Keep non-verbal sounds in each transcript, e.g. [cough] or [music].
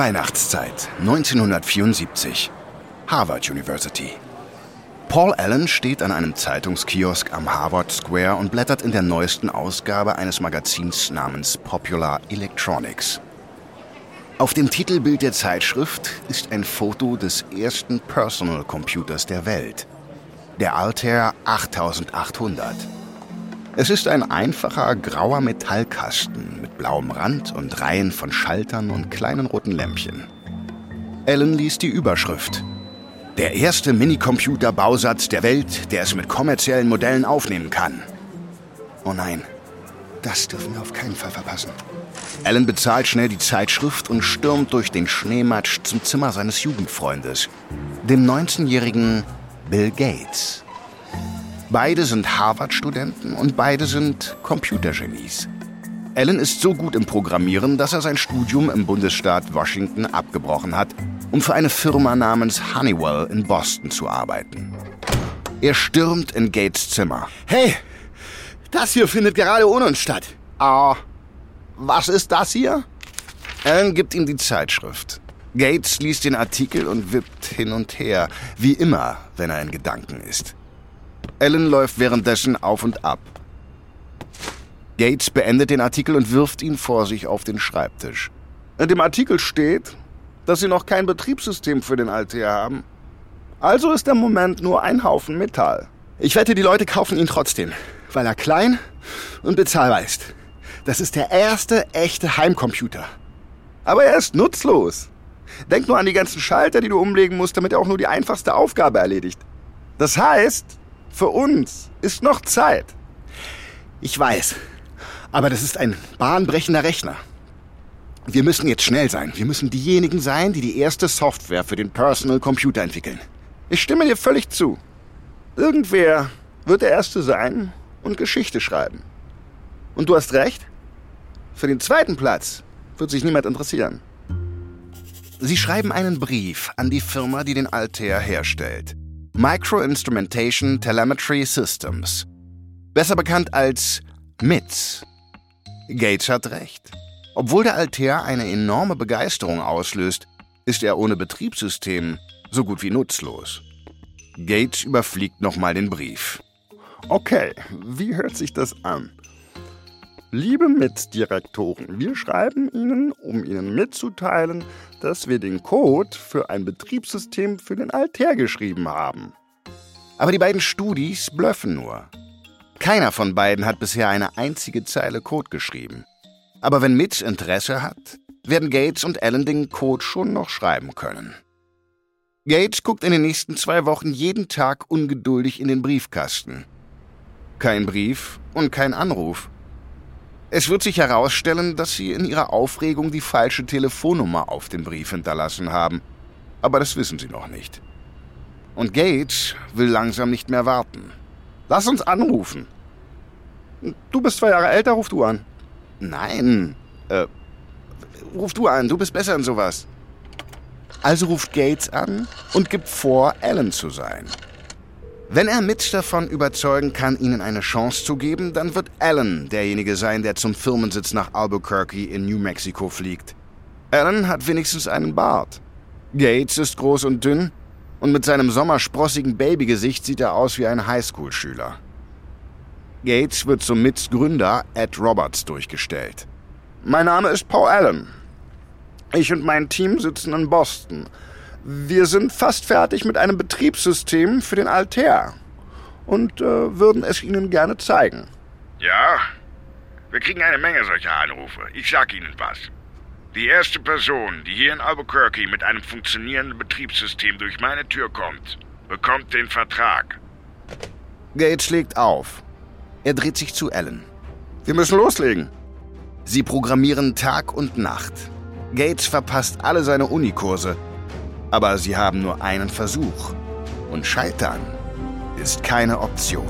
Weihnachtszeit 1974. Harvard University. Paul Allen steht an einem Zeitungskiosk am Harvard Square und blättert in der neuesten Ausgabe eines Magazins namens Popular Electronics. Auf dem Titelbild der Zeitschrift ist ein Foto des ersten Personal Computers der Welt, der Altair 8800. Es ist ein einfacher grauer Metallkasten mit blauem Rand und Reihen von Schaltern und kleinen roten Lämpchen. Allen liest die Überschrift der erste Minicomputer-Bausatz der Welt, der es mit kommerziellen Modellen aufnehmen kann. Oh nein, das dürfen wir auf keinen Fall verpassen. Alan bezahlt schnell die Zeitschrift und stürmt durch den Schneematsch zum Zimmer seines Jugendfreundes, dem 19-jährigen Bill Gates. Beide sind Harvard-Studenten und beide sind Computergenies. Alan ist so gut im Programmieren, dass er sein Studium im Bundesstaat Washington abgebrochen hat um für eine Firma namens Honeywell in Boston zu arbeiten. Er stürmt in Gates Zimmer. Hey, das hier findet gerade ohne uns statt. Ah, was ist das hier? Alan gibt ihm die Zeitschrift. Gates liest den Artikel und wippt hin und her, wie immer, wenn er in Gedanken ist. Alan läuft währenddessen auf und ab. Gates beendet den Artikel und wirft ihn vor sich auf den Schreibtisch. In dem Artikel steht, dass sie noch kein Betriebssystem für den Altair haben. Also ist der Moment nur ein Haufen Metall. Ich wette, die Leute kaufen ihn trotzdem, weil er klein und bezahlbar ist. Das ist der erste echte Heimcomputer. Aber er ist nutzlos. Denk nur an die ganzen Schalter, die du umlegen musst, damit er auch nur die einfachste Aufgabe erledigt. Das heißt, für uns ist noch Zeit. Ich weiß, aber das ist ein bahnbrechender Rechner. Wir müssen jetzt schnell sein. Wir müssen diejenigen sein, die die erste Software für den Personal Computer entwickeln. Ich stimme dir völlig zu. Irgendwer wird der Erste sein und Geschichte schreiben. Und du hast recht. Für den zweiten Platz wird sich niemand interessieren. Sie schreiben einen Brief an die Firma, die den Altair herstellt. Micro Instrumentation Telemetry Systems. Besser bekannt als MITS. Gates hat recht. Obwohl der Altair eine enorme Begeisterung auslöst, ist er ohne Betriebssystem so gut wie nutzlos. Gates überfliegt nochmal den Brief. Okay, wie hört sich das an? Liebe Mitdirektoren, wir schreiben Ihnen, um Ihnen mitzuteilen, dass wir den Code für ein Betriebssystem für den Altair geschrieben haben. Aber die beiden Studis blöffen nur. Keiner von beiden hat bisher eine einzige Zeile Code geschrieben. Aber wenn Mitch Interesse hat, werden Gates und Allen den Code schon noch schreiben können. Gates guckt in den nächsten zwei Wochen jeden Tag ungeduldig in den Briefkasten. Kein Brief und kein Anruf. Es wird sich herausstellen, dass sie in ihrer Aufregung die falsche Telefonnummer auf dem Brief hinterlassen haben. Aber das wissen sie noch nicht. Und Gates will langsam nicht mehr warten. Lass uns anrufen. Du bist zwei Jahre älter, ruf du an. Nein. Äh, ruf du an, du bist besser in sowas. Also ruft Gates an und gibt vor, Alan zu sein. Wenn er Mitch davon überzeugen kann, ihnen eine Chance zu geben, dann wird Alan derjenige sein, der zum Firmensitz nach Albuquerque in New Mexico fliegt. Alan hat wenigstens einen Bart. Gates ist groß und dünn und mit seinem sommersprossigen Babygesicht sieht er aus wie ein Highschool-Schüler. Gates wird zum Mitgründer Ed Roberts durchgestellt. Mein Name ist Paul Allen. Ich und mein Team sitzen in Boston. Wir sind fast fertig mit einem Betriebssystem für den Altair und äh, würden es Ihnen gerne zeigen. Ja, wir kriegen eine Menge solcher Anrufe. Ich sag Ihnen was. Die erste Person, die hier in Albuquerque mit einem funktionierenden Betriebssystem durch meine Tür kommt, bekommt den Vertrag. Gates legt auf. Er dreht sich zu Alan. Wir müssen loslegen. Sie programmieren Tag und Nacht. Gates verpasst alle seine Unikurse. Aber sie haben nur einen Versuch. Und Scheitern ist keine Option.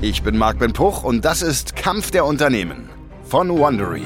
Ich bin Marc Ben Puch und das ist Kampf der Unternehmen von Wondery.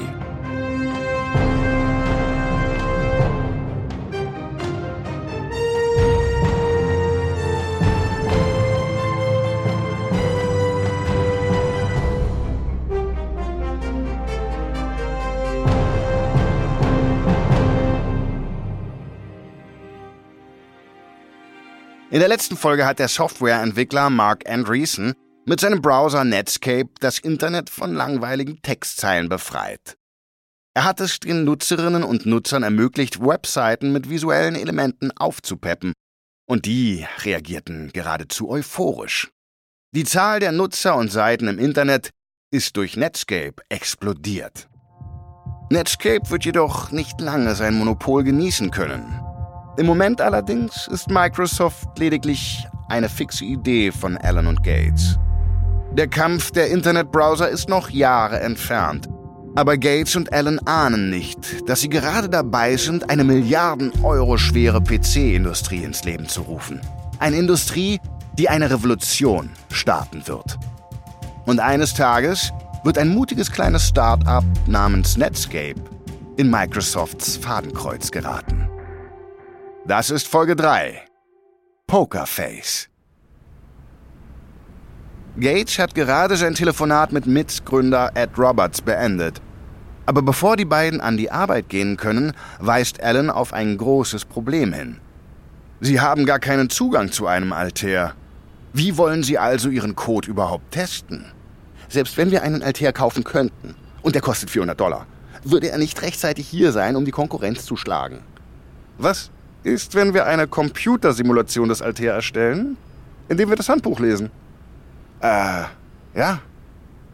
In der letzten Folge hat der Softwareentwickler Mark Andreessen mit seinem Browser Netscape das Internet von langweiligen Textzeilen befreit. Er hat es den Nutzerinnen und Nutzern ermöglicht, Webseiten mit visuellen Elementen aufzupeppen, und die reagierten geradezu euphorisch. Die Zahl der Nutzer und Seiten im Internet ist durch Netscape explodiert. Netscape wird jedoch nicht lange sein Monopol genießen können. Im Moment allerdings ist Microsoft lediglich eine fixe Idee von Allen und Gates. Der Kampf der Internetbrowser ist noch Jahre entfernt. Aber Gates und Allen ahnen nicht, dass sie gerade dabei sind, eine Milliarden Euro schwere PC-Industrie ins Leben zu rufen. Eine Industrie, die eine Revolution starten wird. Und eines Tages wird ein mutiges kleines Start-up namens Netscape in Microsofts Fadenkreuz geraten. Das ist Folge 3. Pokerface. Gage hat gerade sein Telefonat mit MITs Gründer Ed Roberts beendet. Aber bevor die beiden an die Arbeit gehen können, weist Alan auf ein großes Problem hin. Sie haben gar keinen Zugang zu einem Altair. Wie wollen Sie also Ihren Code überhaupt testen? Selbst wenn wir einen Altair kaufen könnten, und der kostet 400 Dollar, würde er nicht rechtzeitig hier sein, um die Konkurrenz zu schlagen. Was ist, wenn wir eine Computersimulation des Altair erstellen, indem wir das Handbuch lesen. Äh, ja,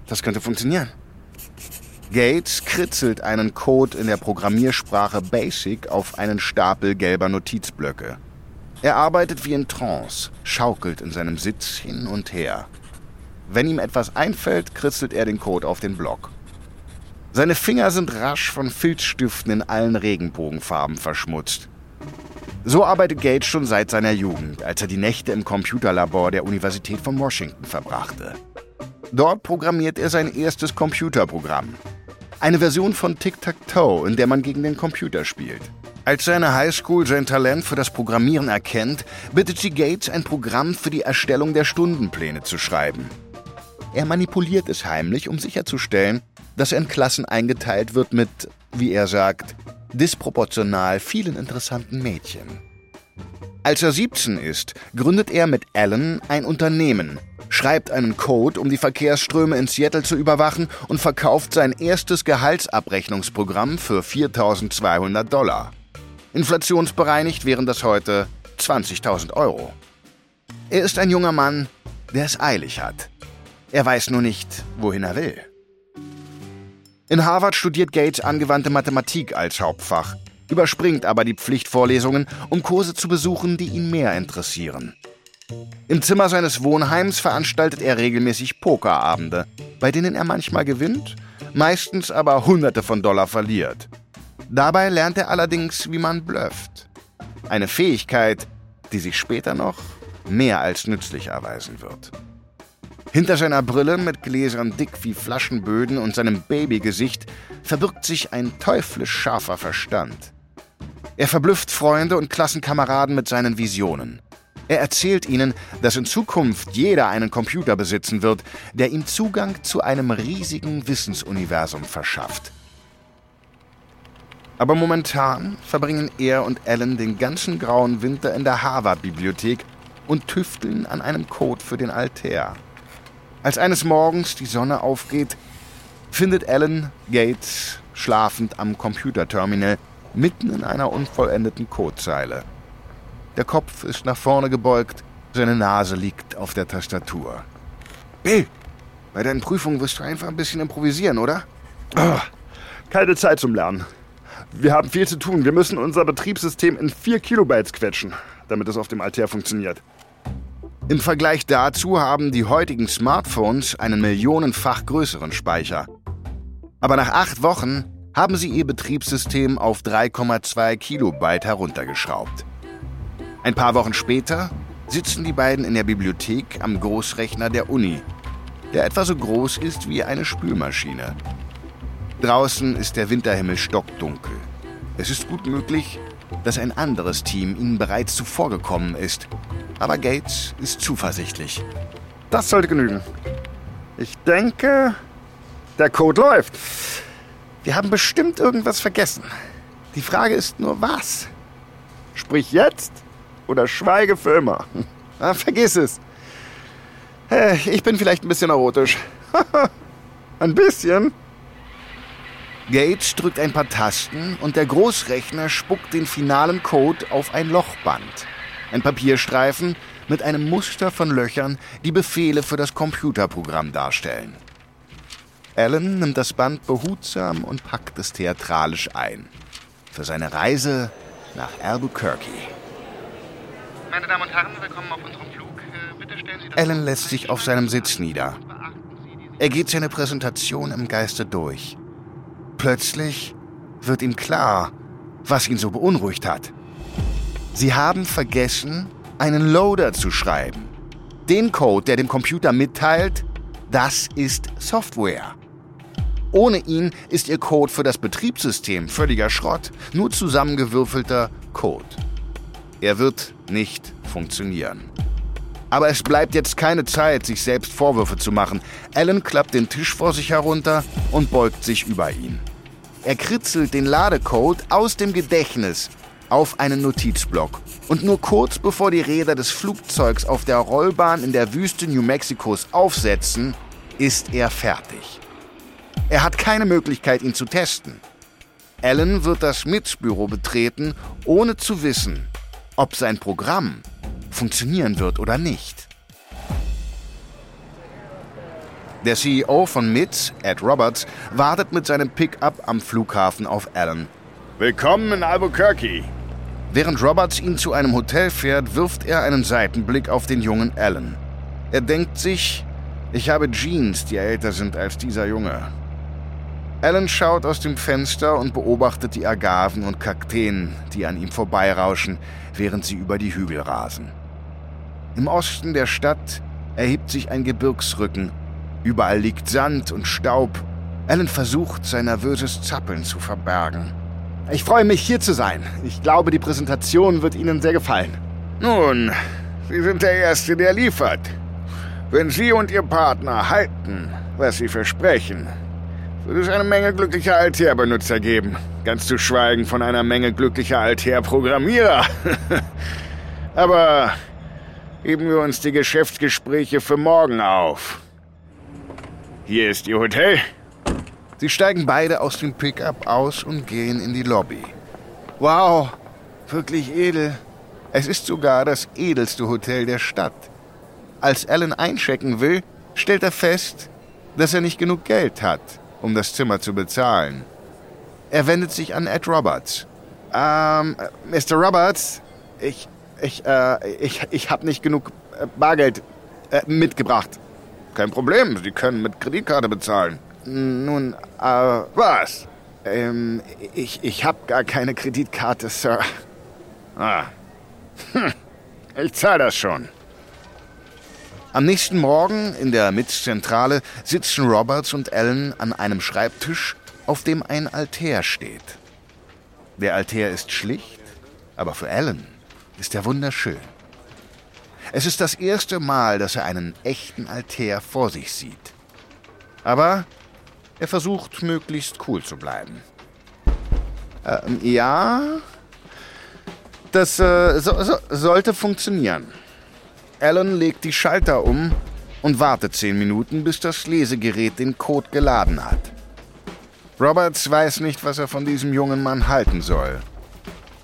das könnte funktionieren. Gates kritzelt einen Code in der Programmiersprache Basic auf einen Stapel gelber Notizblöcke. Er arbeitet wie in Trance, schaukelt in seinem Sitz hin und her. Wenn ihm etwas einfällt, kritzelt er den Code auf den Block. Seine Finger sind rasch von Filzstiften in allen Regenbogenfarben verschmutzt. So arbeitet Gates schon seit seiner Jugend, als er die Nächte im Computerlabor der Universität von Washington verbrachte. Dort programmiert er sein erstes Computerprogramm. Eine Version von Tic-Tac-Toe, in der man gegen den Computer spielt. Als seine Highschool sein Talent für das Programmieren erkennt, bittet sie Gates, ein Programm für die Erstellung der Stundenpläne zu schreiben. Er manipuliert es heimlich, um sicherzustellen, dass er in Klassen eingeteilt wird mit, wie er sagt, disproportional vielen interessanten Mädchen. Als er 17 ist, gründet er mit Alan ein Unternehmen, schreibt einen Code, um die Verkehrsströme in Seattle zu überwachen und verkauft sein erstes Gehaltsabrechnungsprogramm für 4200 Dollar. Inflationsbereinigt wären das heute 20.000 Euro. Er ist ein junger Mann, der es eilig hat. Er weiß nur nicht, wohin er will. In Harvard studiert Gates angewandte Mathematik als Hauptfach, überspringt aber die Pflichtvorlesungen, um Kurse zu besuchen, die ihn mehr interessieren. Im Zimmer seines Wohnheims veranstaltet er regelmäßig Pokerabende, bei denen er manchmal gewinnt, meistens aber Hunderte von Dollar verliert. Dabei lernt er allerdings, wie man blufft. Eine Fähigkeit, die sich später noch mehr als nützlich erweisen wird. Hinter seiner Brille mit Gläsern dick wie Flaschenböden und seinem Babygesicht verbirgt sich ein teuflisch scharfer Verstand. Er verblüfft Freunde und Klassenkameraden mit seinen Visionen. Er erzählt ihnen, dass in Zukunft jeder einen Computer besitzen wird, der ihm Zugang zu einem riesigen Wissensuniversum verschafft. Aber momentan verbringen er und Alan den ganzen grauen Winter in der Harvard-Bibliothek und tüfteln an einem Code für den Altair. Als eines Morgens die Sonne aufgeht, findet Alan Gates schlafend am Computerterminal mitten in einer unvollendeten Codezeile. Der Kopf ist nach vorne gebeugt, seine Nase liegt auf der Tastatur. Bill, bei deinen Prüfungen wirst du einfach ein bisschen improvisieren, oder? Oh, keine Zeit zum Lernen. Wir haben viel zu tun. Wir müssen unser Betriebssystem in 4 Kilobytes quetschen, damit es auf dem Altair funktioniert. Im Vergleich dazu haben die heutigen Smartphones einen millionenfach größeren Speicher. Aber nach acht Wochen haben sie ihr Betriebssystem auf 3,2 Kilobyte heruntergeschraubt. Ein paar Wochen später sitzen die beiden in der Bibliothek am Großrechner der Uni, der etwa so groß ist wie eine Spülmaschine. Draußen ist der Winterhimmel stockdunkel. Es ist gut möglich, dass ein anderes Team ihnen bereits zuvorgekommen ist aber Gates ist zuversichtlich. Das sollte genügen. Ich denke, der Code läuft. Wir haben bestimmt irgendwas vergessen. Die Frage ist nur, was? Sprich jetzt oder Schweigefilmer. [laughs] Ah, vergiss es. Äh, ich bin vielleicht ein bisschen erotisch. [laughs] ein bisschen? Gates drückt ein paar Tasten und der Großrechner spuckt den finalen Code auf ein Lochband. Ein Papierstreifen mit einem Muster von Löchern, die Befehle für das Computerprogramm darstellen. Alan nimmt das Band behutsam und packt es theatralisch ein. Für seine Reise nach Albuquerque. Meine Damen und Herren, willkommen auf unserem Flug. Äh, bitte stellen Sie Alan lässt sich auf seinem Sitz nieder. Er geht seine Präsentation im Geiste durch. Plötzlich wird ihm klar, was ihn so beunruhigt hat. Sie haben vergessen, einen Loader zu schreiben. Den Code, der dem Computer mitteilt, das ist Software. Ohne ihn ist Ihr Code für das Betriebssystem völliger Schrott, nur zusammengewürfelter Code. Er wird nicht funktionieren. Aber es bleibt jetzt keine Zeit, sich selbst Vorwürfe zu machen. Alan klappt den Tisch vor sich herunter und beugt sich über ihn. Er kritzelt den Ladecode aus dem Gedächtnis auf einen Notizblock. Und nur kurz bevor die Räder des Flugzeugs auf der Rollbahn in der Wüste New Mexikos aufsetzen, ist er fertig. Er hat keine Möglichkeit, ihn zu testen. Alan wird das MITS-Büro betreten, ohne zu wissen, ob sein Programm funktionieren wird oder nicht. Der CEO von MITS, Ed Roberts, wartet mit seinem Pickup am Flughafen auf Alan. Willkommen in Albuquerque. Während Roberts ihn zu einem Hotel fährt, wirft er einen Seitenblick auf den jungen Alan. Er denkt sich, ich habe Jeans, die älter sind als dieser Junge. Alan schaut aus dem Fenster und beobachtet die Agaven und Kakteen, die an ihm vorbeirauschen, während sie über die Hügel rasen. Im Osten der Stadt erhebt sich ein Gebirgsrücken. Überall liegt Sand und Staub. Alan versucht, sein nervöses Zappeln zu verbergen. Ich freue mich, hier zu sein. Ich glaube, die Präsentation wird Ihnen sehr gefallen. Nun, Sie sind der Erste, der liefert. Wenn Sie und Ihr Partner halten, was Sie versprechen, wird es eine Menge glücklicher Altair-Benutzer geben. Ganz zu schweigen von einer Menge glücklicher Altair-Programmierer. [laughs] Aber heben wir uns die Geschäftsgespräche für morgen auf. Hier ist Ihr Hotel. Sie steigen beide aus dem Pickup aus und gehen in die Lobby. Wow, wirklich edel. Es ist sogar das edelste Hotel der Stadt. Als Alan einchecken will, stellt er fest, dass er nicht genug Geld hat, um das Zimmer zu bezahlen. Er wendet sich an Ed Roberts. Ähm, Mr. Roberts, ich, ich, äh, ich, ich habe nicht genug äh, Bargeld äh, mitgebracht. Kein Problem, Sie können mit Kreditkarte bezahlen. Nun, äh, Was? ähm, ich, ich habe gar keine Kreditkarte, Sir. Ah. Hm. Ich zahle das schon. Am nächsten Morgen in der MITS-Zentrale sitzen Roberts und Alan an einem Schreibtisch, auf dem ein Altär steht. Der Altär ist schlicht, aber für Alan ist er wunderschön. Es ist das erste Mal, dass er einen echten Altär vor sich sieht. Aber er versucht, möglichst cool zu bleiben. Ähm, ja, das äh, so, so, sollte funktionieren. Alan legt die Schalter um und wartet zehn Minuten, bis das Lesegerät den Code geladen hat. Roberts weiß nicht, was er von diesem jungen Mann halten soll.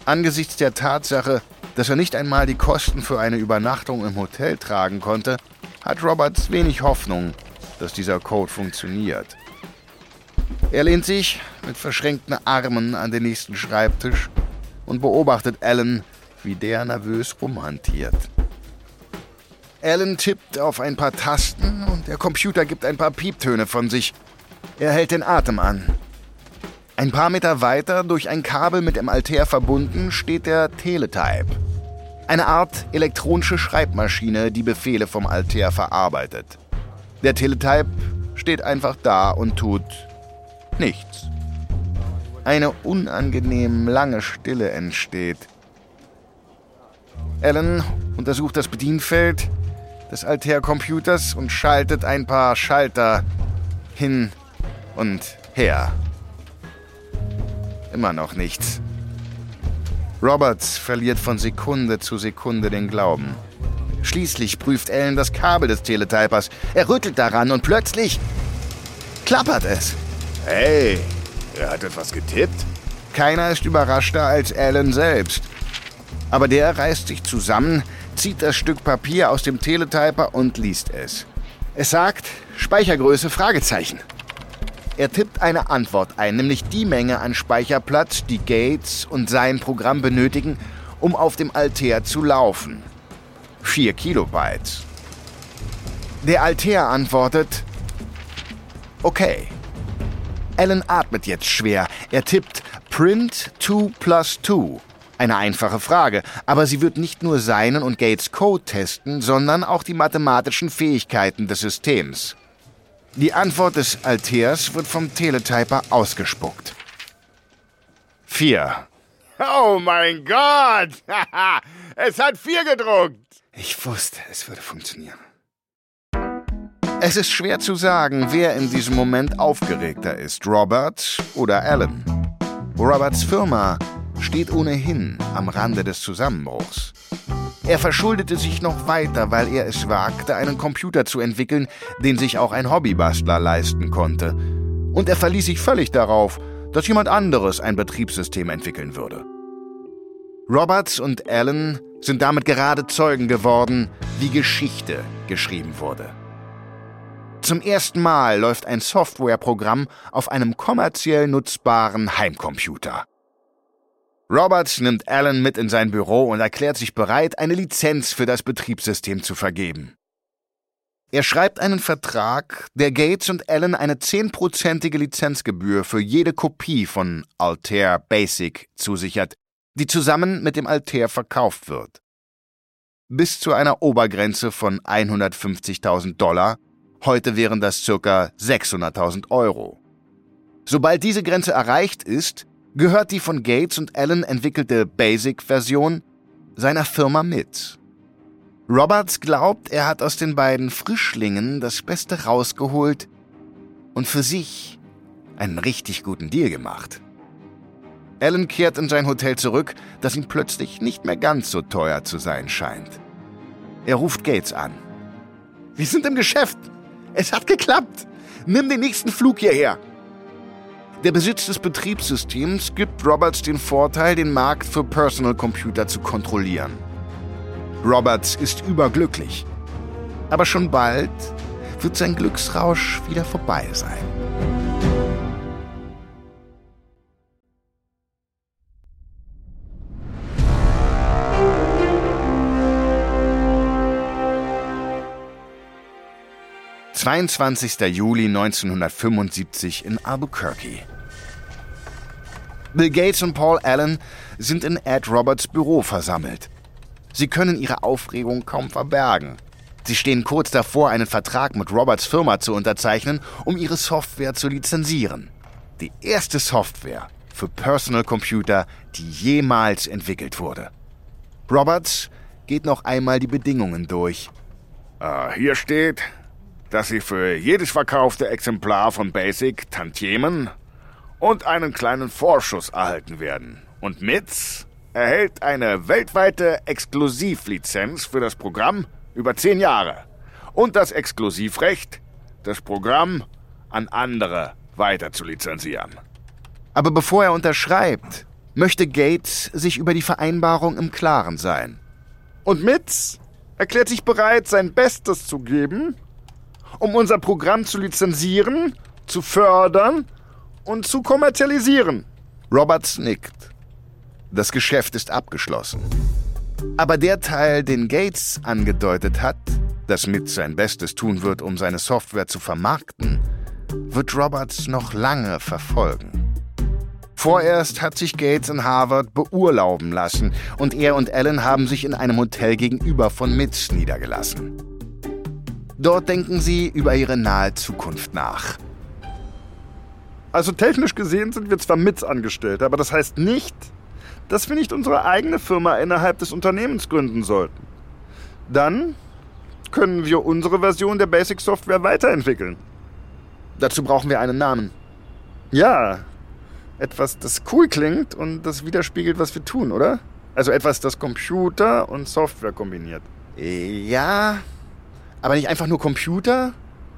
Angesichts der Tatsache, dass er nicht einmal die Kosten für eine Übernachtung im Hotel tragen konnte, hat Roberts wenig Hoffnung, dass dieser Code funktioniert. Er lehnt sich mit verschränkten Armen an den nächsten Schreibtisch und beobachtet Alan, wie der nervös rumhantiert. Alan tippt auf ein paar Tasten und der Computer gibt ein paar Pieptöne von sich. Er hält den Atem an. Ein paar Meter weiter, durch ein Kabel mit dem Altair verbunden, steht der Teletype. Eine Art elektronische Schreibmaschine, die Befehle vom Altair verarbeitet. Der Teletype steht einfach da und tut nichts. Eine unangenehm lange Stille entsteht. Alan untersucht das Bedienfeld des Altair-Computers und schaltet ein paar Schalter hin und her. Immer noch nichts. Roberts verliert von Sekunde zu Sekunde den Glauben. Schließlich prüft Ellen das Kabel des Teletypers. Er rüttelt daran und plötzlich klappert es. Hey, er hat etwas getippt? Keiner ist überraschter als Alan selbst. Aber der reißt sich zusammen, zieht das Stück Papier aus dem Teletyper und liest es. Es sagt Speichergröße Fragezeichen. Er tippt eine Antwort ein, nämlich die Menge an Speicherplatz, die Gates und sein Programm benötigen, um auf dem Altair zu laufen. 4 Kilobytes. Der Altair antwortet, okay. Alan atmet jetzt schwer. Er tippt Print 2 plus 2. Eine einfache Frage, aber sie wird nicht nur seinen und Gates Code testen, sondern auch die mathematischen Fähigkeiten des Systems. Die Antwort des Altairs wird vom Teletyper ausgespuckt. 4. Oh mein Gott! [laughs] es hat 4 gedruckt! Ich wusste, es würde funktionieren. Es ist schwer zu sagen, wer in diesem Moment aufgeregter ist, Robert oder Alan. Roberts Firma steht ohnehin am Rande des Zusammenbruchs. Er verschuldete sich noch weiter, weil er es wagte, einen Computer zu entwickeln, den sich auch ein Hobbybastler leisten konnte. Und er verließ sich völlig darauf, dass jemand anderes ein Betriebssystem entwickeln würde. Roberts und Allen sind damit gerade Zeugen geworden, wie Geschichte geschrieben wurde. Zum ersten Mal läuft ein Softwareprogramm auf einem kommerziell nutzbaren Heimcomputer. Roberts nimmt Alan mit in sein Büro und erklärt sich bereit, eine Lizenz für das Betriebssystem zu vergeben. Er schreibt einen Vertrag, der Gates und Allen eine zehnprozentige Lizenzgebühr für jede Kopie von Altair Basic zusichert, die zusammen mit dem Altair verkauft wird. Bis zu einer Obergrenze von 150.000 Dollar, heute wären das ca. 600.000 Euro. Sobald diese Grenze erreicht ist, gehört die von Gates und Allen entwickelte Basic-Version seiner Firma mit. Roberts glaubt, er hat aus den beiden Frischlingen das Beste rausgeholt und für sich einen richtig guten Deal gemacht. Allen kehrt in sein Hotel zurück, das ihm plötzlich nicht mehr ganz so teuer zu sein scheint. Er ruft Gates an. Wir sind im Geschäft. Es hat geklappt. Nimm den nächsten Flug hierher. Der Besitz des Betriebssystems gibt Roberts den Vorteil, den Markt für Personal Computer zu kontrollieren. Roberts ist überglücklich. Aber schon bald wird sein Glücksrausch wieder vorbei sein. »22. Juli 1975 in Albuquerque. Bill Gates und Paul Allen sind in Ed Roberts Büro versammelt. Sie können ihre Aufregung kaum verbergen. Sie stehen kurz davor, einen Vertrag mit Roberts Firma zu unterzeichnen, um ihre Software zu lizenzieren. Die erste Software für Personal Computer, die jemals entwickelt wurde. Roberts geht noch einmal die Bedingungen durch. Uh, hier steht, dass Sie für jedes verkaufte Exemplar von Basic Tantiemen und einen kleinen Vorschuss erhalten werden. Und MITS erhält eine weltweite Exklusivlizenz für das Programm über zehn Jahre und das Exklusivrecht, das Programm an andere weiter zu lizenzieren. Aber bevor er unterschreibt, möchte Gates sich über die Vereinbarung im Klaren sein. Und Mitz erklärt sich bereit, sein Bestes zu geben, um unser Programm zu lizenzieren, zu fördern und zu kommerzialisieren. Roberts nickt. Das Geschäft ist abgeschlossen. Aber der Teil, den Gates angedeutet hat, das mit sein Bestes tun wird, um seine Software zu vermarkten, wird Roberts noch lange verfolgen. Vorerst hat sich Gates in Harvard beurlauben lassen und er und Alan haben sich in einem Hotel gegenüber von Mitz niedergelassen. Dort denken sie über ihre nahe Zukunft nach. Also technisch gesehen sind wir zwar Mitz angestellt, aber das heißt nicht, dass wir nicht unsere eigene Firma innerhalb des Unternehmens gründen sollten. Dann können wir unsere Version der Basic Software weiterentwickeln. Dazu brauchen wir einen Namen. Ja, etwas, das cool klingt und das widerspiegelt, was wir tun, oder? Also etwas, das Computer und Software kombiniert. Ja, aber nicht einfach nur Computer,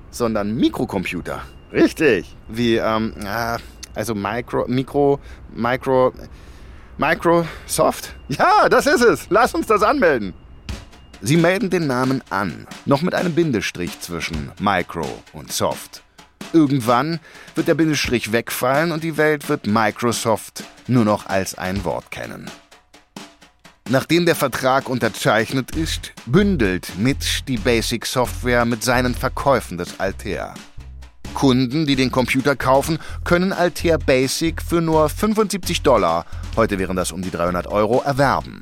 sondern Mikrocomputer. Richtig. Wie, ähm, also Micro, Mikro, Micro, Microsoft? Ja, das ist es. Lass uns das anmelden. Sie melden den Namen an, noch mit einem Bindestrich zwischen Micro und Soft. Irgendwann wird der Bindestrich wegfallen und die Welt wird Microsoft nur noch als ein Wort kennen. Nachdem der Vertrag unterzeichnet ist, bündelt Mitch die Basic Software mit seinen Verkäufen des Altair. Kunden, die den Computer kaufen, können Altair Basic für nur 75 Dollar, heute wären das um die 300 Euro, erwerben.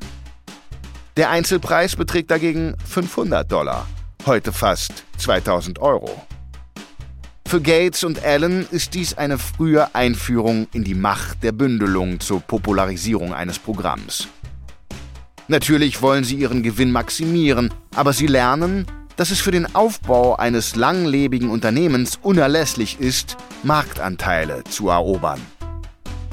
Der Einzelpreis beträgt dagegen 500 Dollar, heute fast 2000 Euro. Für Gates und Allen ist dies eine frühe Einführung in die Macht der Bündelung zur Popularisierung eines Programms. Natürlich wollen sie ihren Gewinn maximieren, aber sie lernen, dass es für den Aufbau eines langlebigen Unternehmens unerlässlich ist, Marktanteile zu erobern.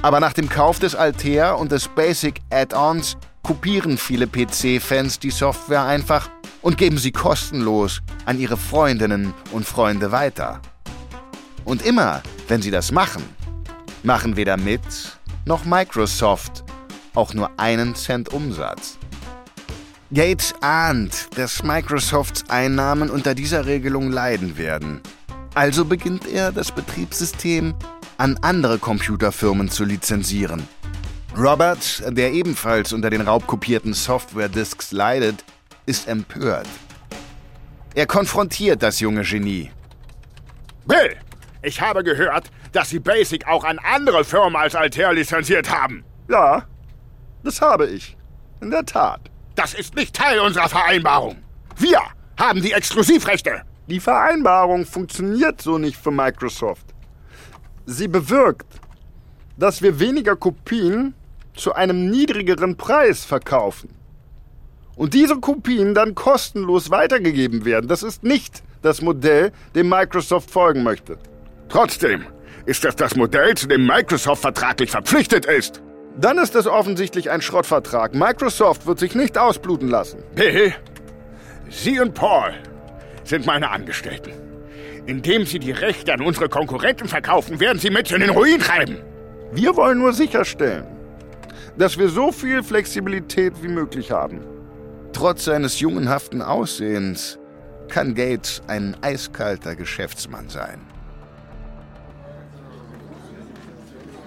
Aber nach dem Kauf des Altair und des Basic Add-ons kopieren viele PC-Fans die Software einfach und geben sie kostenlos an ihre Freundinnen und Freunde weiter. Und immer, wenn sie das machen, machen weder mit noch Microsoft auch nur einen Cent Umsatz. Gates ahnt, dass Microsofts Einnahmen unter dieser Regelung leiden werden. Also beginnt er, das Betriebssystem an andere Computerfirmen zu lizenzieren. Robert, der ebenfalls unter den raubkopierten Software-Disks leidet, ist empört. Er konfrontiert das junge Genie. Bill, ich habe gehört, dass Sie Basic auch an andere Firmen als Altair lizenziert haben. Ja, das habe ich. In der Tat. Das ist nicht Teil unserer Vereinbarung. Wir haben die Exklusivrechte. Die Vereinbarung funktioniert so nicht für Microsoft. Sie bewirkt, dass wir weniger Kopien zu einem niedrigeren Preis verkaufen. Und diese Kopien dann kostenlos weitergegeben werden. Das ist nicht das Modell, dem Microsoft folgen möchte. Trotzdem ist das das Modell, zu dem Microsoft vertraglich verpflichtet ist. Dann ist es offensichtlich ein Schrottvertrag. Microsoft wird sich nicht ausbluten lassen. Bill, Sie und Paul sind meine Angestellten. Indem Sie die Rechte an unsere Konkurrenten verkaufen, werden Sie mit in den Ruin treiben. Wir wollen nur sicherstellen, dass wir so viel Flexibilität wie möglich haben. Trotz seines jungenhaften Aussehens kann Gates ein eiskalter Geschäftsmann sein.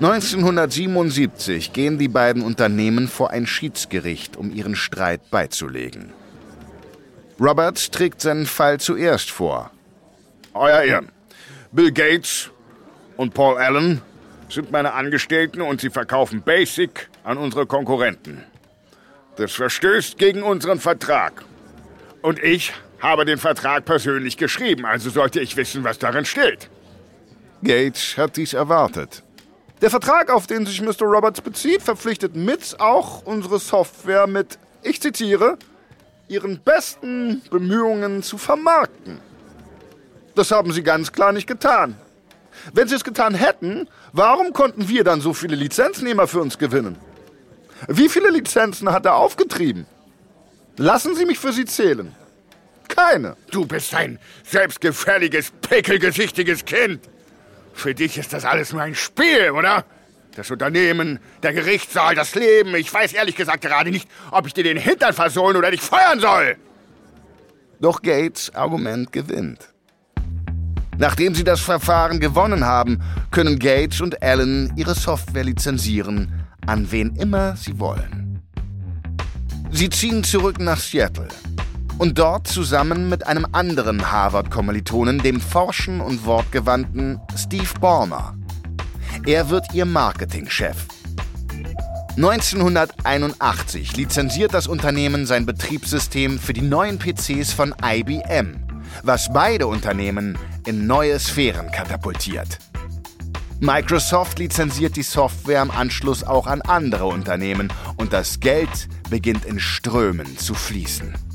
1977 gehen die beiden Unternehmen vor ein Schiedsgericht, um ihren Streit beizulegen. Robert trägt seinen Fall zuerst vor. Euer Ehren, Bill Gates und Paul Allen sind meine Angestellten und sie verkaufen Basic an unsere Konkurrenten. Das verstößt gegen unseren Vertrag. Und ich habe den Vertrag persönlich geschrieben, also sollte ich wissen, was darin steht. Gates hat dies erwartet. Der Vertrag, auf den sich Mr. Roberts bezieht, verpflichtet mit auch unsere Software mit, ich zitiere, ihren besten Bemühungen zu vermarkten. Das haben sie ganz klar nicht getan. Wenn sie es getan hätten, warum konnten wir dann so viele Lizenznehmer für uns gewinnen? Wie viele Lizenzen hat er aufgetrieben? Lassen Sie mich für Sie zählen. Keine. Du bist ein selbstgefälliges, pickelgesichtiges Kind. Für dich ist das alles nur ein Spiel, oder? Das Unternehmen, der Gerichtssaal, das Leben. Ich weiß ehrlich gesagt gerade nicht, ob ich dir den Hintern versohlen oder dich feuern soll. Doch Gates Argument gewinnt. Nachdem sie das Verfahren gewonnen haben, können Gates und Allen ihre Software lizenzieren, an wen immer sie wollen. Sie ziehen zurück nach Seattle und dort zusammen mit einem anderen Harvard-Kommilitonen, dem forschen und wortgewandten Steve Ballmer. Er wird ihr Marketingchef. 1981 lizenziert das Unternehmen sein Betriebssystem für die neuen PCs von IBM, was beide Unternehmen in neue Sphären katapultiert. Microsoft lizenziert die Software im Anschluss auch an andere Unternehmen und das Geld beginnt in Strömen zu fließen.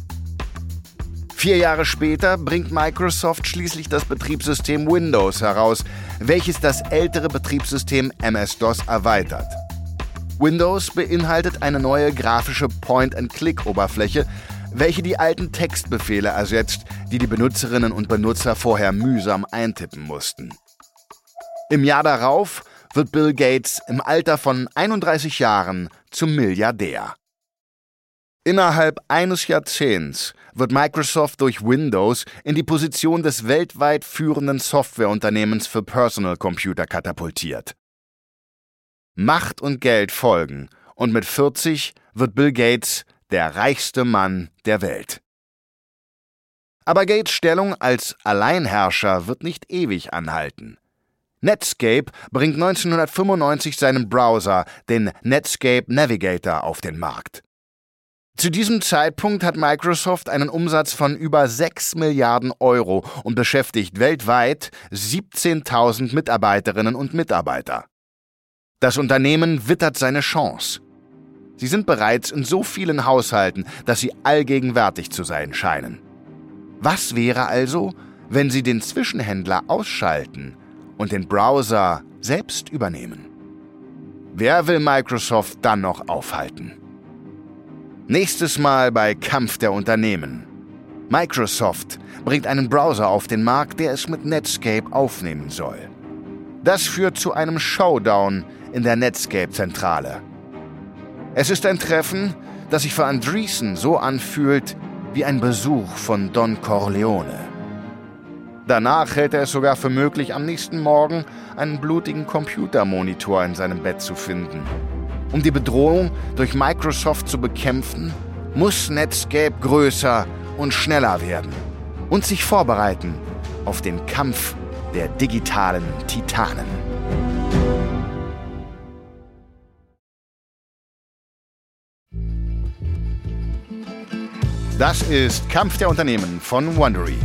Vier Jahre später bringt Microsoft schließlich das Betriebssystem Windows heraus, welches das ältere Betriebssystem MS-DOS erweitert. Windows beinhaltet eine neue grafische Point-and-Click-Oberfläche, welche die alten Textbefehle ersetzt, die die Benutzerinnen und Benutzer vorher mühsam eintippen mussten. Im Jahr darauf wird Bill Gates im Alter von 31 Jahren zum Milliardär. Innerhalb eines Jahrzehnts wird Microsoft durch Windows in die Position des weltweit führenden Softwareunternehmens für Personal Computer katapultiert. Macht und Geld folgen und mit 40 wird Bill Gates der reichste Mann der Welt. Aber Gates Stellung als Alleinherrscher wird nicht ewig anhalten. Netscape bringt 1995 seinen Browser, den Netscape Navigator, auf den Markt. Zu diesem Zeitpunkt hat Microsoft einen Umsatz von über 6 Milliarden Euro und beschäftigt weltweit 17.000 Mitarbeiterinnen und Mitarbeiter. Das Unternehmen wittert seine Chance. Sie sind bereits in so vielen Haushalten, dass sie allgegenwärtig zu sein scheinen. Was wäre also, wenn Sie den Zwischenhändler ausschalten und den Browser selbst übernehmen? Wer will Microsoft dann noch aufhalten? Nächstes Mal bei Kampf der Unternehmen. Microsoft bringt einen Browser auf den Markt, der es mit Netscape aufnehmen soll. Das führt zu einem Showdown in der Netscape-Zentrale. Es ist ein Treffen, das sich für Andreessen so anfühlt wie ein Besuch von Don Corleone. Danach hält er es sogar für möglich, am nächsten Morgen einen blutigen Computermonitor in seinem Bett zu finden. Um die Bedrohung durch Microsoft zu bekämpfen, muss Netscape größer und schneller werden und sich vorbereiten auf den Kampf der digitalen Titanen. Das ist Kampf der Unternehmen von Wondery.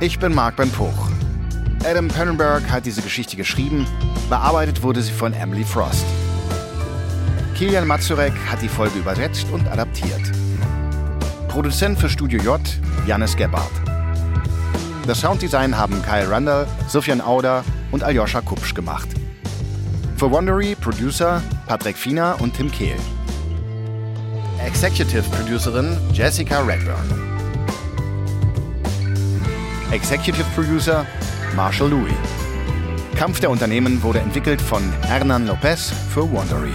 Ich bin Marc Ben Puch. Adam Pennenberg hat diese Geschichte geschrieben, bearbeitet wurde sie von Emily Frost. Kilian Mazurek hat die Folge übersetzt und adaptiert. Produzent für Studio J, Janis Gebhardt. Das Sounddesign haben Kyle Randall, Sofian Auder und Aljoscha Kupsch gemacht. Für Wondery Producer Patrick Fiener und Tim Kehl. Executive Producerin Jessica Redburn. Executive Producer Marshall Louis. Kampf der Unternehmen wurde entwickelt von Hernan Lopez für Wondery.